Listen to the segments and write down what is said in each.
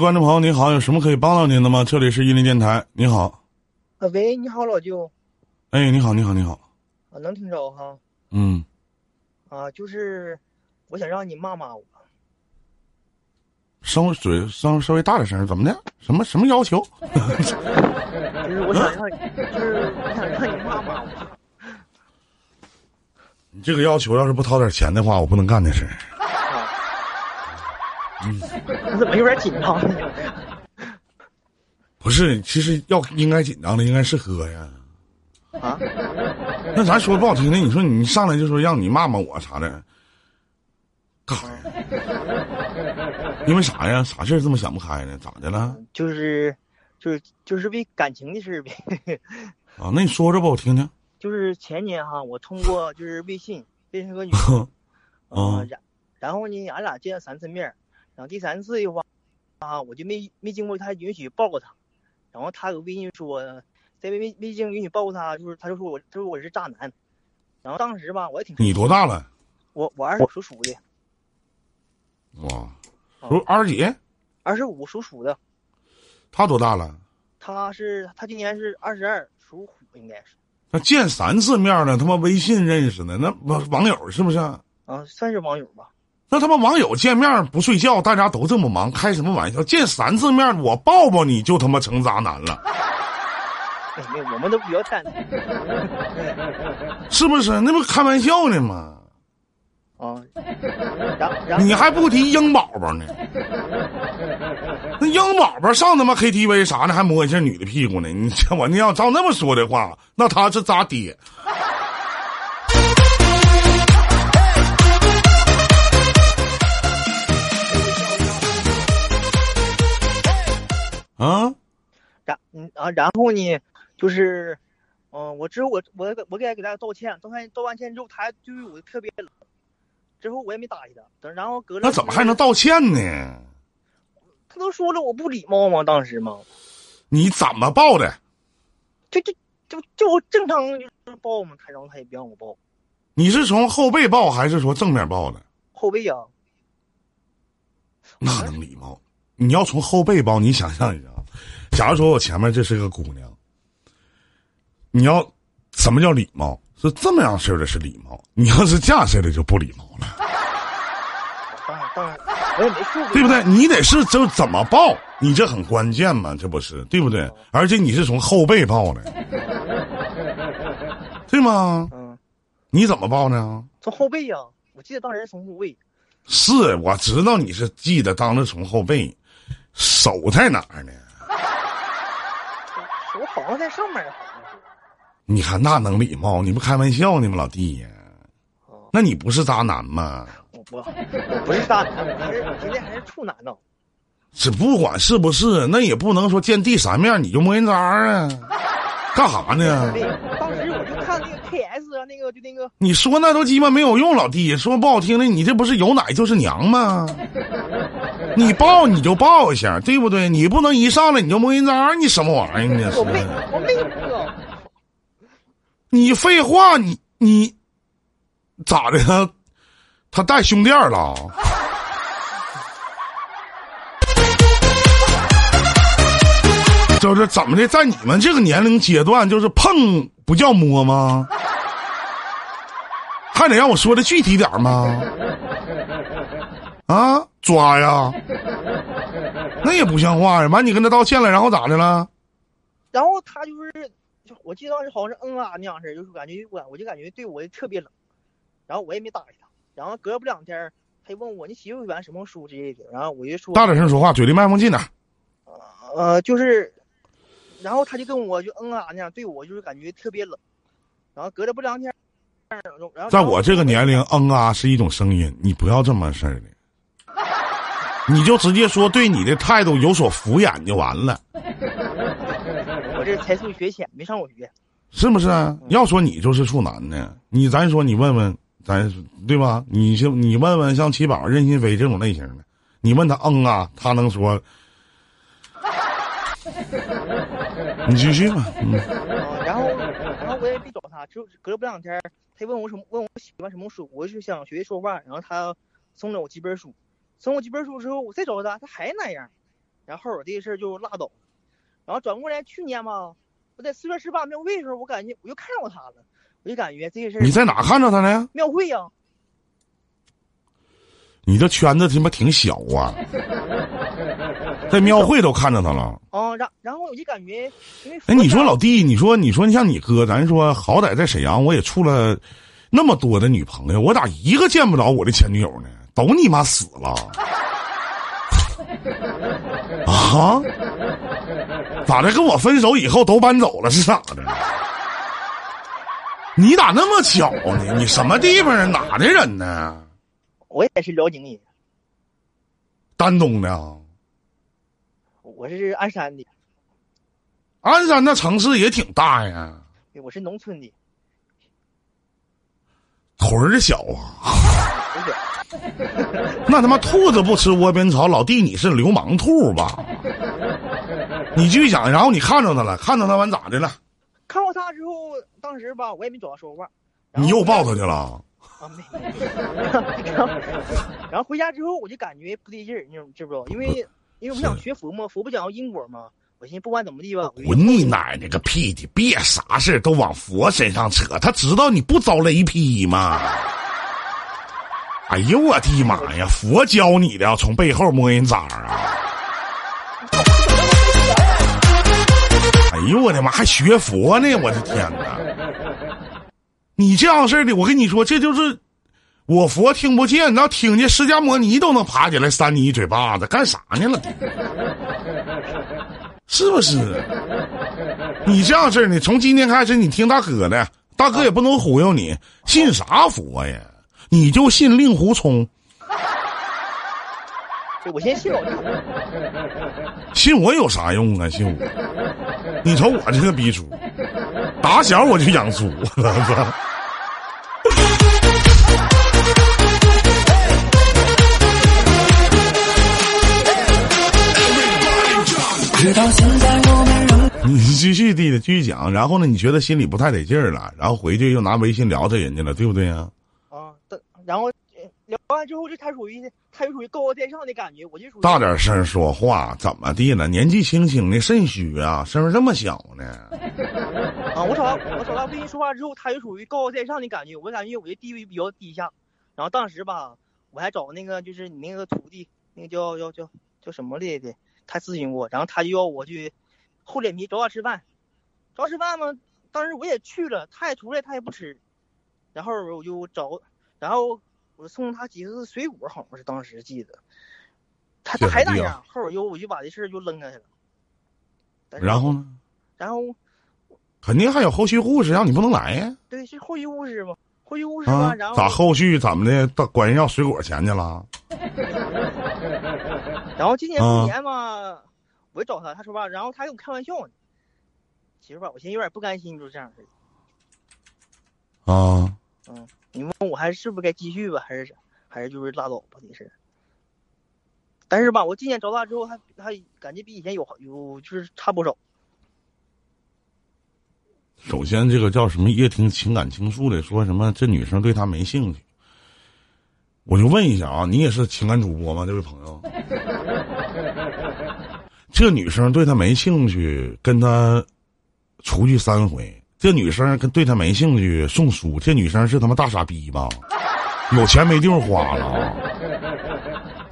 观众朋友，你好，有什么可以帮到您的吗？这里是伊林电台，你好。啊，喂，你好，老舅。哎，你好，你好，你好。啊，能听着哈？嗯。啊，就是我想让你骂骂我。稍微嘴稍稍微大点声，怎么的？什么什么要求？就是我想让，就是我想让你骂骂我。你这个要求要是不掏点钱的话，我不能干这事。嗯，你怎么有点紧张呢？不是，其实要应该紧张的应该是喝呀。啊？那咱说不好听的，你说你上来就说让你骂骂我啥的，干啥呀？因为啥呀？啥事儿这么想不开呢？咋的了？就是，就是就是为感情的事呗。啊，那你说说吧，我听听。就是前年哈，我通过就是微信认识个女生，啊，然然后呢，俺俩见了三次面。然后第三次的话，啊，我就没没经过他允许抱过他，然后他有微信说，在没没经允许抱过他，就是他就说我他说我是渣男，然后当时吧，我也挺你多大了？我我二十五属鼠的。哇，属二十几？二十五属鼠的。他多大了？他是他今年是二十二，属虎应该是。那见三次面了，他妈微信认识的，那网网友是不是？啊，算是网友吧。那他妈网友见面不睡觉，大家都这么忙，开什么玩笑？见三次面，我抱抱你就他妈成渣男了？我们都比较淡定，是不是？那不开玩笑呢吗？啊，然你还不提鹰宝宝呢？那鹰宝宝上他妈 KTV 啥的，还摸一下女的屁股呢？你 我那要照那么说的话，那他是咋爹？啊，然嗯啊，然后呢，就是，嗯，我之后我我我给他给大家道歉，道歉道完歉之后，他还对我特别冷，之后我也没搭理他，等然后隔着那怎么还能道歉呢？他都说了我不礼貌吗？当时吗？你怎么报的？就就就就正常报嘛，他然后他也不让我报。你是从后背抱还是说正面抱的？后背呀。那能礼貌？你要从后背抱，你想象一下，假如说我前面这是个姑娘，你要什么叫礼貌？是这么样式的是礼貌，你要是这样式的就不礼貌了。对不对？你得是就怎么抱，你这很关键嘛，这不是对不对？而且你是从后背抱的，对吗？嗯。你怎么抱呢？从后背呀，我记得当时从后背。是，我知道你是记得当时从后背。手在哪儿呢？手好像在上面。你看那能礼貌？你不开玩笑呢吗，老弟呀？那你不是渣男吗？我不，我不是渣男，我还是我今天还是处男呢。这不管是不是，那也不能说见第三面你就摸人渣啊？干啥呢？当时我就看那个 KS 啊，那个就那个。你说那都鸡巴没有用，老弟。说不好听的，你这不是有奶就是娘吗？你抱你就抱一下，对不对？你不能一上来你就摸人渣，你什么玩意儿呢？我没，我没摸。你废话，你你咋的？他带胸垫了？就是怎么的，在你们这个年龄阶段，就是碰不叫摸吗？还得让我说的具体点吗？啊，抓呀！那也不像话呀！完，你跟他道歉了，然后咋的了？然后他就是，就我记得当时好像是嗯啊那样式就是感觉我我就感觉对我特别冷，然后我也没搭理他。然后隔不两天，他就问我你喜不喜欢什么书之类的，然后我就说大点声说话，嘴离麦克风近点。呃，就是。然后他就跟我就嗯啊那样对我就是感觉特别冷，然后隔着不两天，然后在我这个年龄嗯啊是一种声音，你不要这么事儿的，你就直接说对你的态度有所敷衍就完了。我这才疏学浅，没上过学，是不是？要说你就是处男呢，你咱说你问问咱对吧？你就你问问像七宝、任心飞这种类型的，你问他嗯啊，他能说。你继续吧。嗯。然后，然后我也没找他，就隔了不两天，他问我什么，问我喜欢什么书，我就想学习说话，然后他送了我几本书，送我几本书之后，我再找他，他还那样，然后我这个事儿就拉倒。然后转过来，去年嘛，我在四月十八庙会的时候，我感觉我又看到他了，我就感觉这个事儿。你在哪看着他呢？庙会呀。你这圈子他妈挺小啊，在庙会都看着他了。哦，然然后我就感觉，因为哎，你说老弟，你说你说你像你哥，咱说好歹在沈阳，我也处了那么多的女朋友，我咋一个见不着我的前女友呢？都你妈死了 啊！咋的？跟我分手以后都搬走了是咋的？你咋那么巧呢？你什么地方人？哪的人呢？我也是辽宁人，丹东的。我是鞍山的。鞍山那城市也挺大呀。我是农村的。屯儿小啊。那他妈兔子不吃窝边草，老弟你是流氓兔吧？你继续讲，然后你看着他了，看着他完咋的了？看到他之后，当时吧，我也没找他说话。你又抱他去了？啊没，然后然后回家之后我就感觉不对劲儿，你知不知道？因为因为我想学佛嘛，佛不讲因果嘛。我寻思不管怎么地吧，滚你奶奶个屁的！别啥事都往佛身上扯，他知道你不遭雷劈吗？哎呦我的妈呀！佛教你的，从背后摸人渣啊！哎呦我的妈，还学佛呢！我的天哪！你这样式的，我跟你说，这就是我佛听不见，要听见释迦摩尼都能爬起来扇你一嘴巴子，干啥呢了？是不是？你这样式的，从今天开始，你听大哥的，大哥也不能忽悠你，信啥佛呀？你就信令狐冲。我先信老弟。信我有啥用啊？信我？你瞅我这个逼猪，打小我就养猪，我操！你继续弟弟继续讲，然后呢？你觉得心里不太得劲儿了，然后回去又拿微信聊着人家了，对不对呀？啊，然后聊完之后，就他属于他就属于高高在上的感觉，我就属于大点声说话，怎么地了？年纪轻轻的肾虚啊，声儿这么小呢？啊，我找他，我找他微信说话之后，他就属于高高在上的感觉，我感觉我的地位比较低下。然后当时吧，我还找那个就是你那个徒弟，那个叫叫叫叫什么来的？他咨询过，然后他就要我去厚脸皮找他吃饭，找吃饭嘛。当时我也去了，他也出来，他也不吃。然后我就找，然后我送他几个水果，好像是当时记得。他他还那样，后边又我就把这事就扔下去了。然后呢？然后肯定还有后续故事，让你不能来呀。对，是后续故事嘛？后续故事嘛？然后咋后续怎么的？到管人要水果钱去了？然后今年过年嘛，我找他，他说吧，然后他跟我开玩笑呢。其实吧，我现在有点不甘心，就是这样式的。啊。嗯，你问我还是不是该继续吧，还是还是就是拉倒吧这事。但是吧，我今年找他之后，他他感觉比以前有有就是差不少。首先，这个叫什么？叶听情感倾诉的，说什么这女生对他没兴趣。我就问一下啊，你也是情感主播吗？这位朋友，这女生对他没兴趣，跟他出去三回。这女生跟对他没兴趣，送书。这女生是他妈大傻逼吧？有钱没地方花了。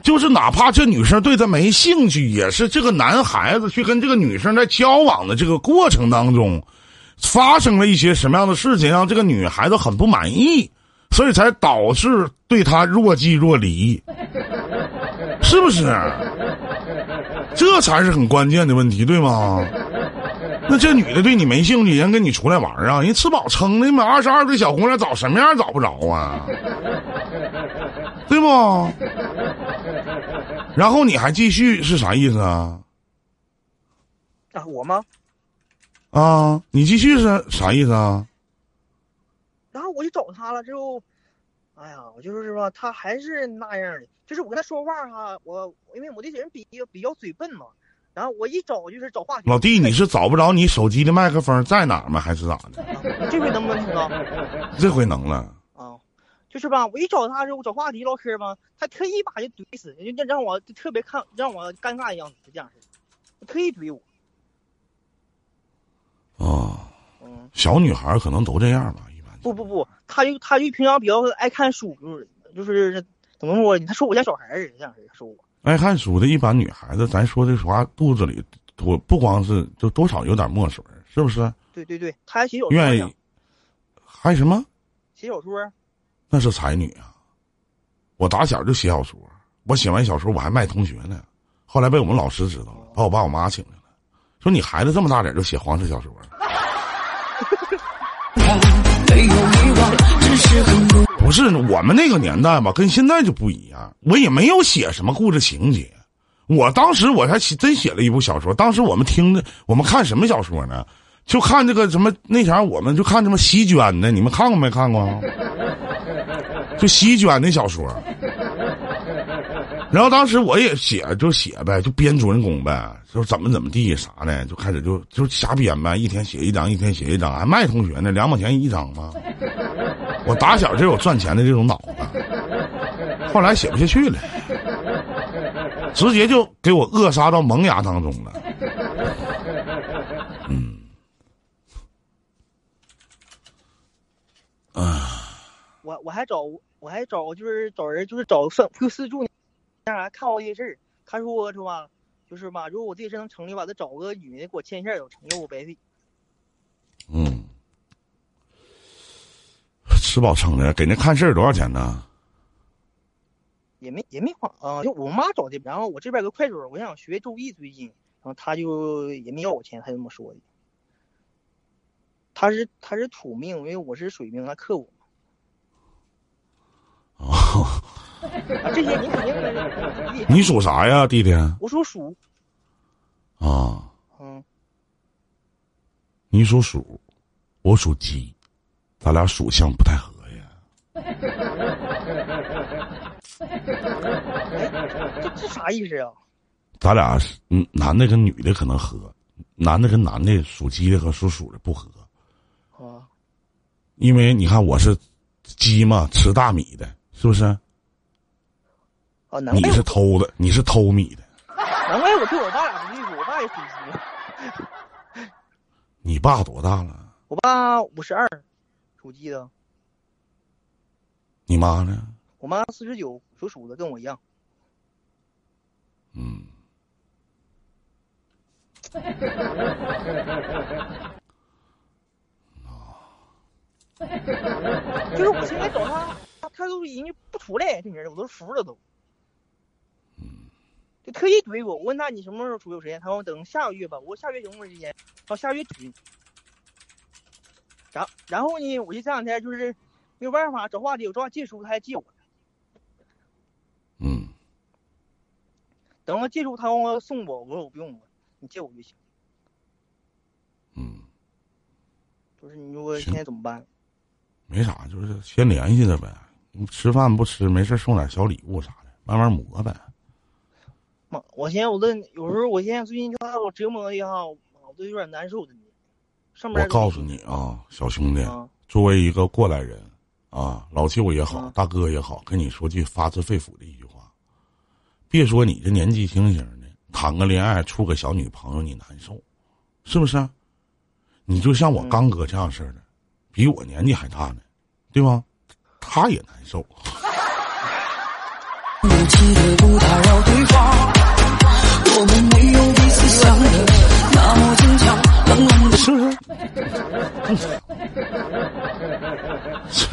就是哪怕这女生对他没兴趣，也是这个男孩子去跟这个女生在交往的这个过程当中。发生了一些什么样的事情，让这个女孩子很不满意，所以才导致对他若即若离，是不是？这才是很关键的问题，对吗？那这女的对你没兴趣，人跟你出来玩啊？人吃饱撑的嘛，二十二岁小姑娘找什么样找不着啊？对不？然后你还继续是啥意思啊？啊，我吗？啊，你继续是啥意思啊？我就找他了之后，哎呀，我就是说他还是那样的，就是我跟他说话哈，我因为我这人比较比较嘴笨嘛，然后我一找就是找话题。老弟，你是找不着你手机的麦克风在哪吗？还是咋的？这回能不能听到？这回能了。啊，就是吧，我一找他时候，我找话题唠嗑吧，他特意把就怼死，就让我特别看让我尴尬的样子，这样式的，特意怼我。哦，嗯，小女孩可能都这样吧。不不不，他就他就平常比较爱看书，就是就是怎么说呢？他说我家小孩儿这样说我。爱看书的一般女孩子，咱说这话肚子里多不光是就多少有点墨水，是不是？对对对，他还写小说愿意，还什么？写小说。那是才女啊！我打小就写小说，我写完小说我还卖同学呢。后来被我们老师知道了，把我爸我妈请来了，说你孩子这么大点就写黄色小说。不是我们那个年代吧，跟现在就不一样。我也没有写什么故事情节，我当时我还写真写了一部小说。当时我们听的，我们看什么小说呢？就看这个什么那前儿我们就看什么席卷的，你们看过没看过？就席卷的小说。然后当时我也写就写呗，就编主人公呗，就怎么怎么地啥的，就开始就就瞎编呗，一天写一张，一天写一张，还卖同学呢，两毛钱一张嘛？我打小就有赚钱的这种脑子，后来写不下去了，直接就给我扼杀到萌芽当中了。嗯，啊，我我还找我还找就是找人就是找算就四处那啥看我这些事儿，他说是吧，就是吧，如果我这事能成立吧，再找个女的给我牵线有，成了我白费。嗯，吃饱撑的，给那看事儿多少钱呢？也没也没花啊，就我妈找的，然后我这边有个快手，我想学周易最近，然后他就也没要我钱，他这么说的。他是他是土命，因为我是水命，他克我。哦，啊，这些你肯定的。你你属啥呀，弟弟？我属鼠，啊，嗯，你属鼠，我属鸡，咱俩属相不太合呀。这这啥意思啊？咱俩是嗯，男的跟女的可能合，男的跟男的属鸡的和属鼠的不合，啊，因为你看我是鸡嘛，吃大米的，是不是？啊，难你是偷的，你是偷米的，难怪我对我爸俩不对付，我爸也属鸡，你爸多大了？我爸五十二，属鸡的，你妈呢？我妈四十九，属鼠的，跟我一样。嗯，就是我现在找他，他他都已经不出来，这人我都服了都。就特意怼我，我问他你什么时候出有时间，他说等下个月吧，我说下个月有没有时间？到下个月底。然然后呢，我就这两天就是没有办法找话题，我找他借书，他还借我。嗯，等我借书，他让我送我，我说我不用了，你借我就行。嗯，就是你说行现在怎么办？没啥，就是先联系着呗。你吃饭不吃，没事送点小礼物啥的，慢慢磨呗。妈，我现在我这有时候我现在最近就把我折磨的哈，我都有点难受的。上面我告诉你啊，小兄弟，啊，作为一个过来人，啊，老舅也好，嗯大哥也好，跟你说句发自肺腑的一句话：别说你这年纪轻轻的，谈个恋爱，处个小女朋友，你难受，是不是？你就像我嗯刚哥这样式的，比我年纪还大呢，对吧？他也难受。的不打扰对方，我们没有彼此想的那么坚强，冷冷的是不是？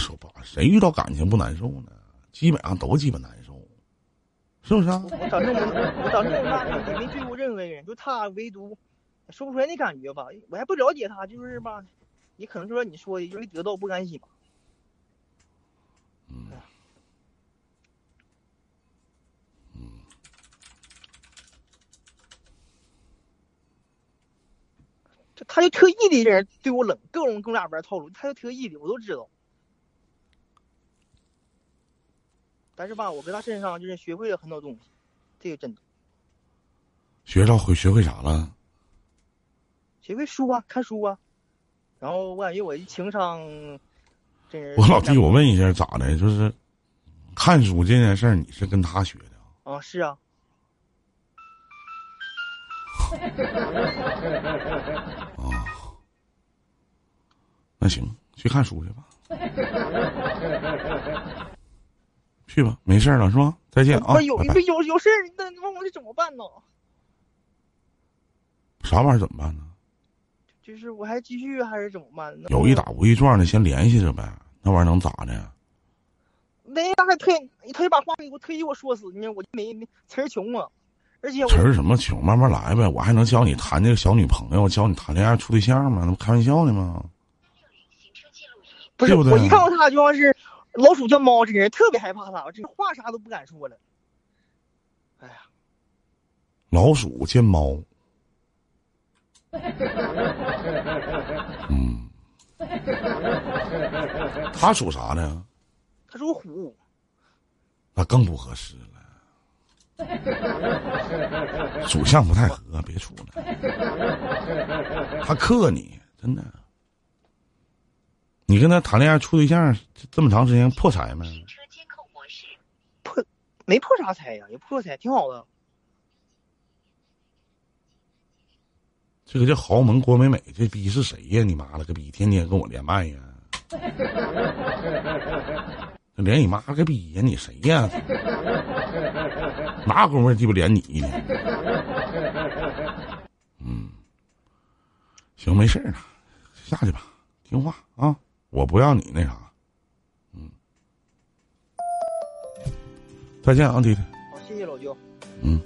说吧，谁遇到感情不难受呢？基本上都鸡巴难受，是不是啊？我我长这么我长这么大也没追过任何人，就他唯独说不出来那感觉吧，我还不了解他，就是吧，也可能说你说的就是得到不甘心吧。嗯他就特意的人对我冷，各种跟我俩玩套路，他就特意的，我都知道。但是吧，我跟他身上就是学会了很多东西，这个真的学着会学会啥了？学会书啊，看书啊。然后我感觉我一情商真是。我老弟，我问一下，咋的？就是看书这件事儿，你是跟他学的？啊，是啊。啊，那行，去看书去吧。去吧，没事了是吧？再见啊！有有有有事儿，那问我这怎么办呢？啥玩意儿怎么办呢？就是我还继续还是怎么办呢？有一打无一撞的，先联系着呗。那玩意儿能咋的？那他还推，他就把话给我特意给我说死呢。我就没没词儿穷啊，而且词儿什么穷，慢慢来呗。我还能教你谈这个小女朋友，教你谈恋爱处对象吗？那不开玩笑呢吗？不是，我一看到他就像是老鼠见猫，这人特别害怕他，这话啥都不敢说了。哎呀，老鼠见猫。嗯，他属啥呢？他属虎，那更不合适了。属相不太合，别处了。他克你，真的。你跟他谈恋爱处对象这么长时间破财没？破，没破啥财呀，也破财，挺好的。这个叫豪门郭美美，这逼是谁呀？你妈了个逼，天天跟我连麦呀！连你妈个逼呀！你谁呀？哪功夫鸡巴连你呢？嗯，行，没事了，下去吧，听话啊！我不要你那啥，嗯，再见啊，弟弟。好，谢谢老舅。嗯。